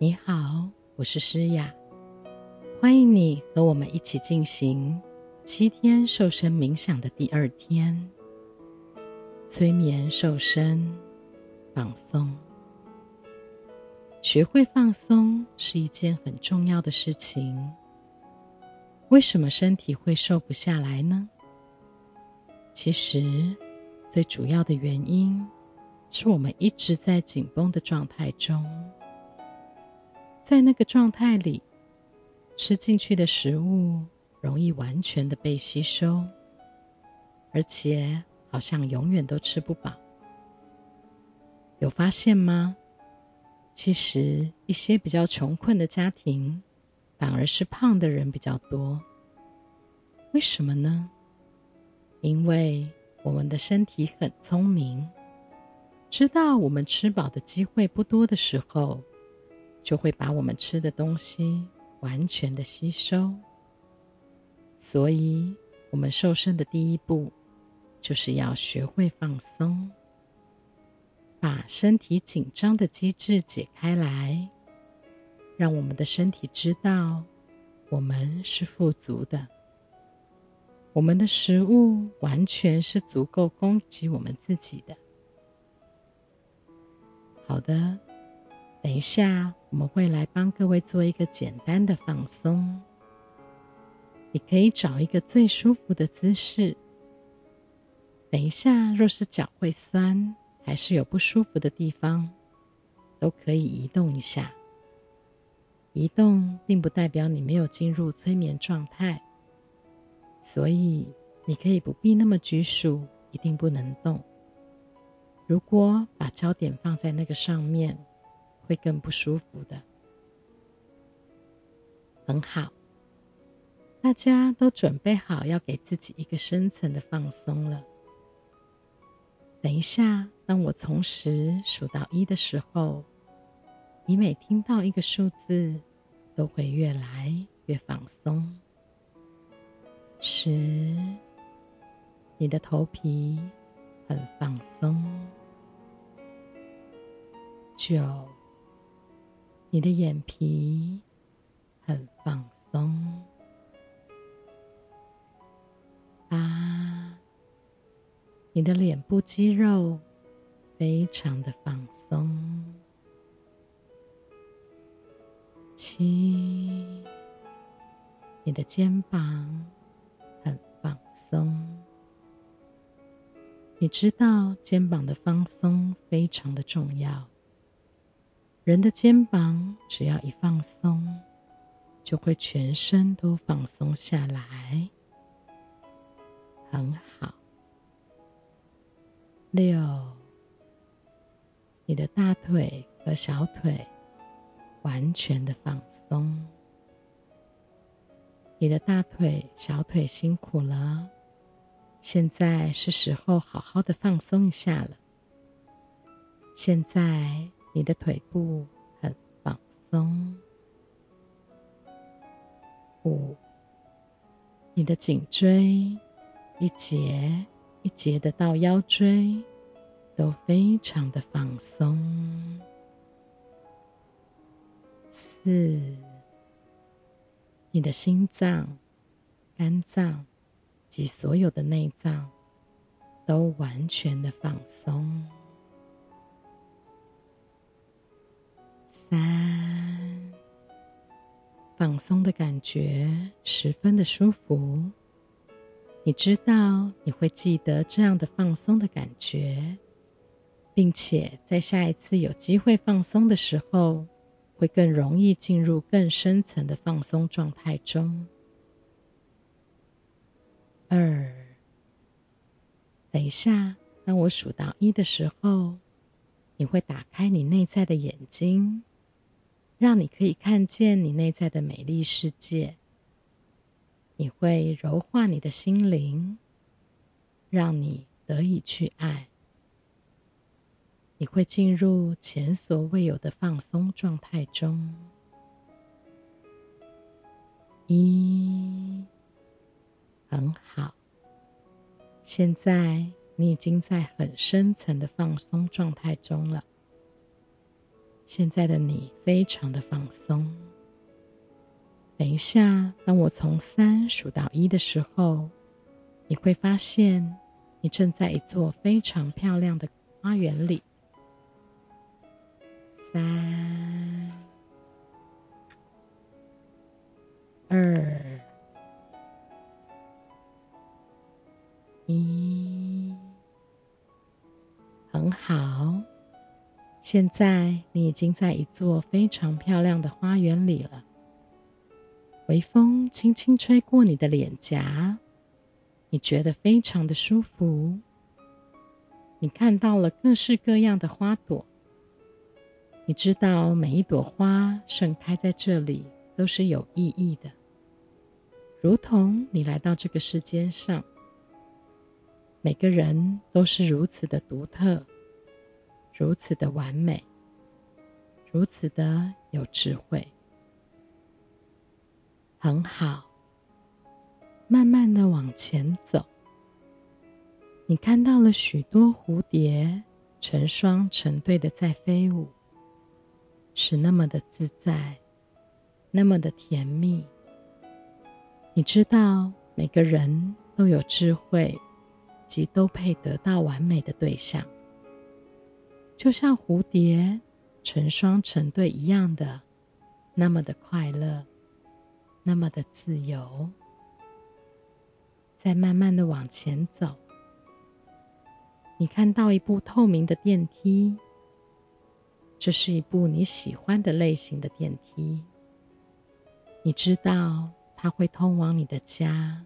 你好，我是诗雅，欢迎你和我们一起进行七天瘦身冥想的第二天。催眠瘦身放松，学会放松是一件很重要的事情。为什么身体会瘦不下来呢？其实，最主要的原因是我们一直在紧绷的状态中。在那个状态里，吃进去的食物容易完全的被吸收，而且好像永远都吃不饱。有发现吗？其实一些比较穷困的家庭，反而是胖的人比较多。为什么呢？因为我们的身体很聪明，知道我们吃饱的机会不多的时候。就会把我们吃的东西完全的吸收，所以，我们瘦身的第一步，就是要学会放松，把身体紧张的机制解开来，让我们的身体知道我们是富足的，我们的食物完全是足够供给我们自己的。好的。等一下，我们会来帮各位做一个简单的放松。你可以找一个最舒服的姿势。等一下，若是脚会酸，还是有不舒服的地方，都可以移动一下。移动并不代表你没有进入催眠状态，所以你可以不必那么拘束，一定不能动。如果把焦点放在那个上面。会更不舒服的。很好，大家都准备好要给自己一个深层的放松了。等一下，当我从十数到一的时候，你每听到一个数字，都会越来越放松。十，你的头皮很放松。九。你的眼皮很放松，八，你的脸部肌肉非常的放松，七，你的肩膀很放松。你知道肩膀的放松非常的重要。人的肩膀只要一放松，就会全身都放松下来，很好。六，你的大腿和小腿完全的放松，你的大腿、小腿辛苦了，现在是时候好好的放松一下了。现在。你的腿部很放松，五，你的颈椎一节一节的到腰椎都非常的放松，四，你的心脏、肝脏及所有的内脏都完全的放松。三，放松的感觉十分的舒服。你知道你会记得这样的放松的感觉，并且在下一次有机会放松的时候，会更容易进入更深层的放松状态中。二，等一下，当我数到一的时候，你会打开你内在的眼睛。让你可以看见你内在的美丽世界。你会柔化你的心灵，让你得以去爱。你会进入前所未有的放松状态中。一，很好。现在你已经在很深层的放松状态中了。现在的你非常的放松。等一下，当我从三数到一的时候，你会发现你正在一座非常漂亮的花园里。三、二、一，很好。现在你已经在一座非常漂亮的花园里了。微风轻轻吹过你的脸颊，你觉得非常的舒服。你看到了各式各样的花朵，你知道每一朵花盛开在这里都是有意义的，如同你来到这个世间上，每个人都是如此的独特。如此的完美，如此的有智慧，很好。慢慢的往前走，你看到了许多蝴蝶成双成对的在飞舞，是那么的自在，那么的甜蜜。你知道，每个人都有智慧，及都配得到完美的对象。就像蝴蝶成双成对一样的，那么的快乐，那么的自由。再慢慢的往前走，你看到一部透明的电梯，这是一部你喜欢的类型的电梯。你知道它会通往你的家，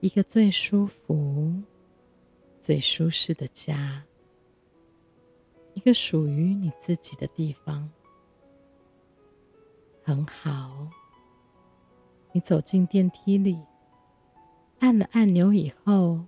一个最舒服、最舒适的家。一个属于你自己的地方，很好。你走进电梯里，按了按钮以后，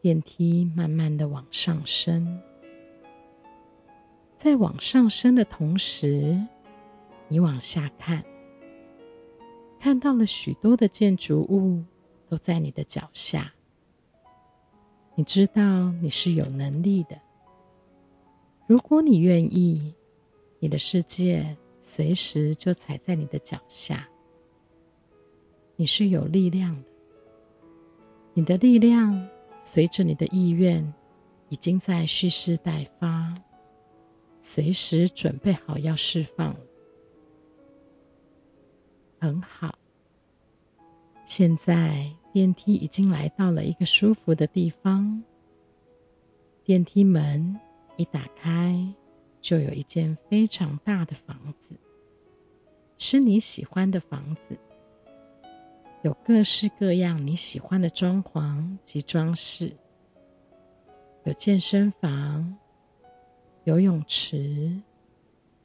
电梯慢慢的往上升。在往上升的同时，你往下看，看到了许多的建筑物都在你的脚下。你知道你是有能力的。如果你愿意，你的世界随时就踩在你的脚下。你是有力量的，你的力量随着你的意愿，已经在蓄势待发，随时准备好要释放。很好，现在电梯已经来到了一个舒服的地方，电梯门。一打开，就有一间非常大的房子，是你喜欢的房子，有各式各样你喜欢的装潢及装饰，有健身房、游泳池，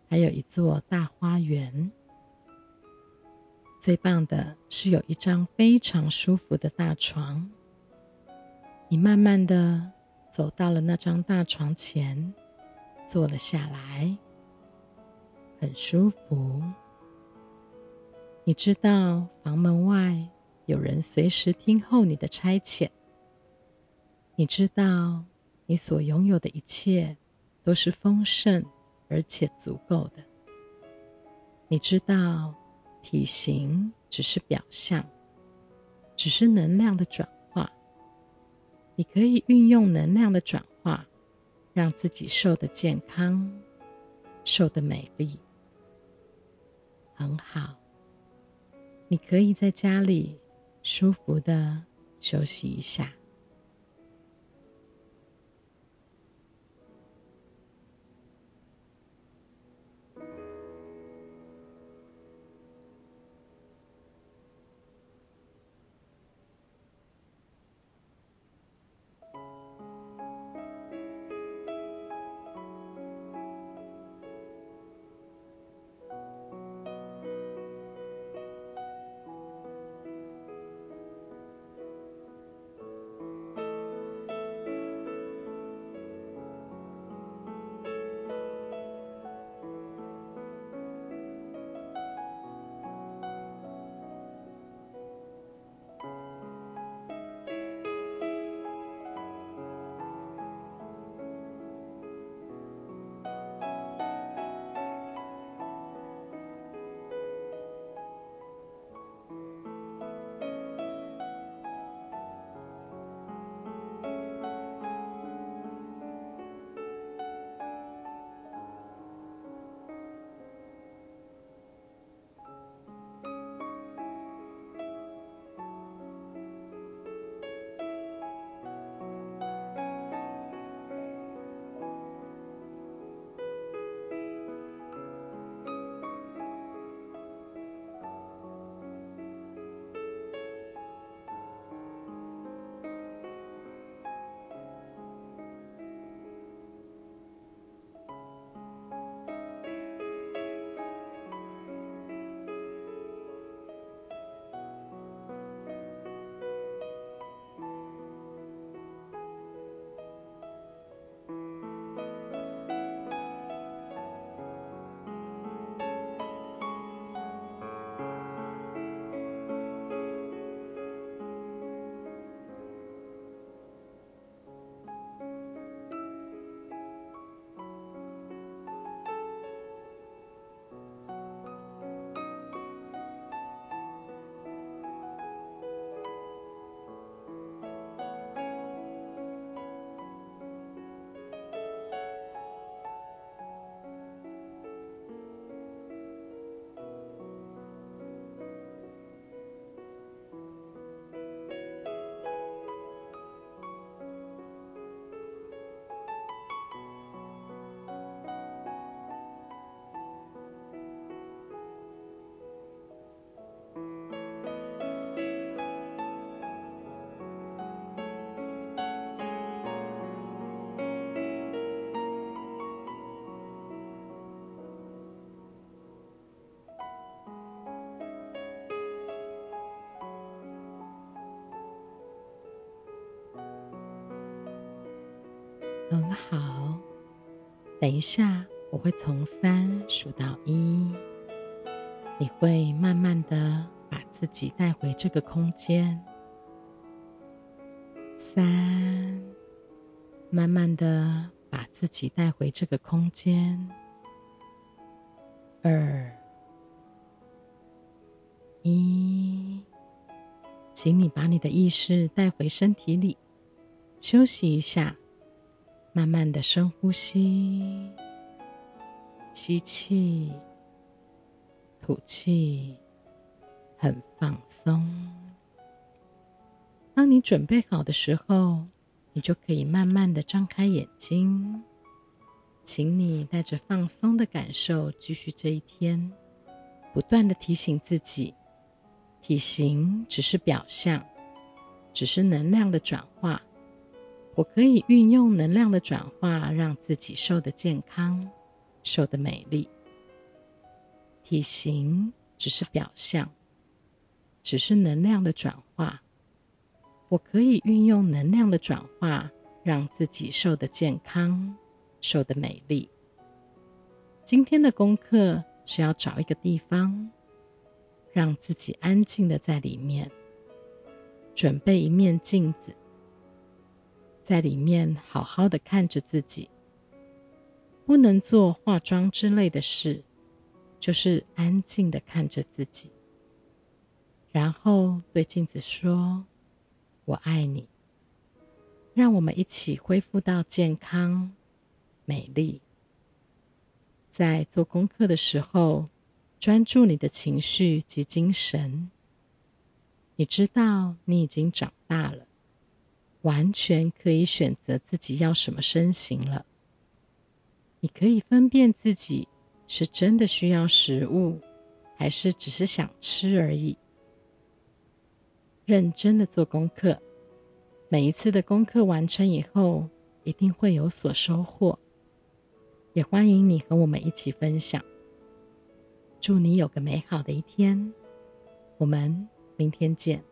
还有一座大花园。最棒的是有一张非常舒服的大床，你慢慢的。走到了那张大床前，坐了下来，很舒服。你知道房门外有人随时听候你的差遣。你知道你所拥有的一切都是丰盛而且足够的。你知道体型只是表象，只是能量的转。你可以运用能量的转化，让自己瘦得健康，瘦得美丽，很好。你可以在家里舒服的休息一下。很好。等一下，我会从三数到一，你会慢慢的把自己带回这个空间。三，慢慢的把自己带回这个空间。二，一，请你把你的意识带回身体里，休息一下。慢慢的深呼吸，吸气，吐气，很放松。当你准备好的时候，你就可以慢慢的张开眼睛。请你带着放松的感受继续这一天，不断的提醒自己：体型只是表象，只是能量的转化。我可以运用能量的转化，让自己瘦得健康，瘦得美丽。体型只是表象，只是能量的转化。我可以运用能量的转化，让自己瘦得健康，瘦得美丽。今天的功课是要找一个地方，让自己安静的在里面，准备一面镜子。在里面好好的看着自己，不能做化妆之类的事，就是安静的看着自己，然后对镜子说：“我爱你。”让我们一起恢复到健康、美丽。在做功课的时候，专注你的情绪及精神。你知道你已经长大了。完全可以选择自己要什么身形了。你可以分辨自己是真的需要食物，还是只是想吃而已。认真的做功课，每一次的功课完成以后，一定会有所收获。也欢迎你和我们一起分享。祝你有个美好的一天，我们明天见。